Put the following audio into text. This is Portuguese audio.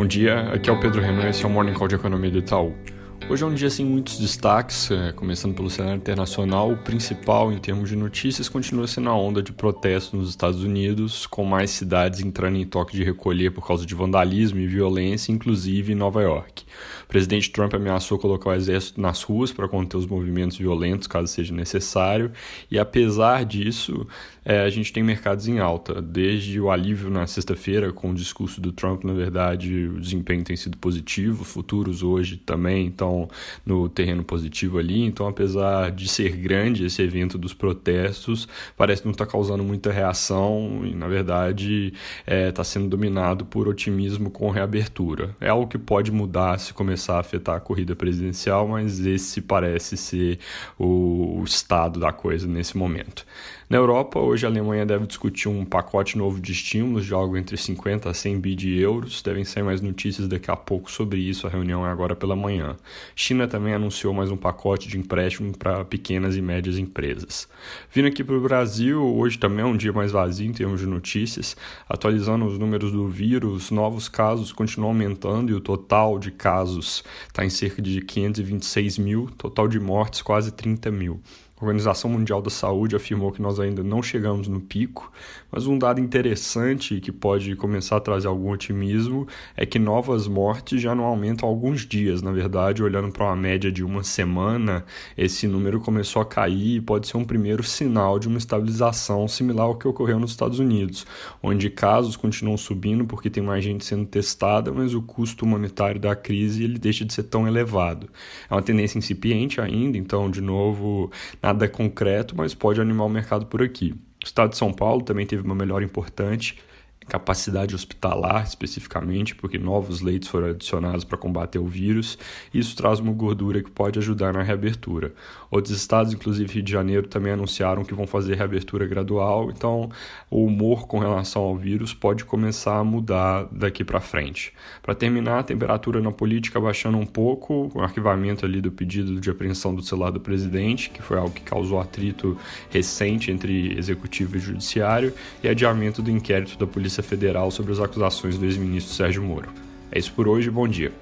Bom dia, aqui é o Pedro Renan, esse é o Morning Call de Economia do Itaú. Hoje é um dia sem muitos destaques, é, começando pelo cenário internacional. O principal em termos de notícias continua sendo a onda de protestos nos Estados Unidos, com mais cidades entrando em toque de recolher por causa de vandalismo e violência, inclusive em Nova York. O presidente Trump ameaçou colocar o exército nas ruas para conter os movimentos violentos, caso seja necessário, e apesar disso, é, a gente tem mercados em alta. Desde o alívio na sexta-feira, com o discurso do Trump, na verdade, o desempenho tem sido positivo, futuros hoje também no terreno positivo ali. Então, apesar de ser grande esse evento dos protestos, parece não estar tá causando muita reação e, na verdade, está é, tá sendo dominado por otimismo com reabertura. É algo que pode mudar se começar a afetar a corrida presidencial, mas esse parece ser o estado da coisa nesse momento. Na Europa, hoje a Alemanha deve discutir um pacote novo de estímulos de algo entre 50 a 100 bi de euros. Devem sair mais notícias daqui a pouco sobre isso. A reunião é agora pela manhã. China também anunciou mais um pacote de empréstimo para pequenas e médias empresas. Vindo aqui para o Brasil, hoje também é um dia mais vazio em termos de notícias. Atualizando os números do vírus, novos casos continuam aumentando e o total de casos está em cerca de 526 mil, total de mortes quase 30 mil. A Organização Mundial da Saúde afirmou que nós ainda não chegamos no pico, mas um dado interessante que pode começar a trazer algum otimismo é que novas mortes já não aumentam há alguns dias. Na verdade, olhando para uma média de uma semana, esse número começou a cair e pode ser um primeiro sinal de uma estabilização similar ao que ocorreu nos Estados Unidos, onde casos continuam subindo porque tem mais gente sendo testada, mas o custo monetário da crise ele deixa de ser tão elevado. É uma tendência incipiente ainda, então, de novo, na nada concreto, mas pode animar o mercado por aqui. O estado de São Paulo também teve uma melhora importante capacidade hospitalar especificamente, porque novos leitos foram adicionados para combater o vírus. Isso traz uma gordura que pode ajudar na reabertura. Outros estados, inclusive Rio de Janeiro, também anunciaram que vão fazer reabertura gradual, então o humor com relação ao vírus pode começar a mudar daqui para frente. Para terminar, a temperatura na política baixando um pouco, o arquivamento ali do pedido de apreensão do celular do presidente, que foi algo que causou atrito recente entre executivo e judiciário, e adiamento do inquérito da Federal sobre as acusações do ex-ministro Sérgio Moro. É isso por hoje, bom dia.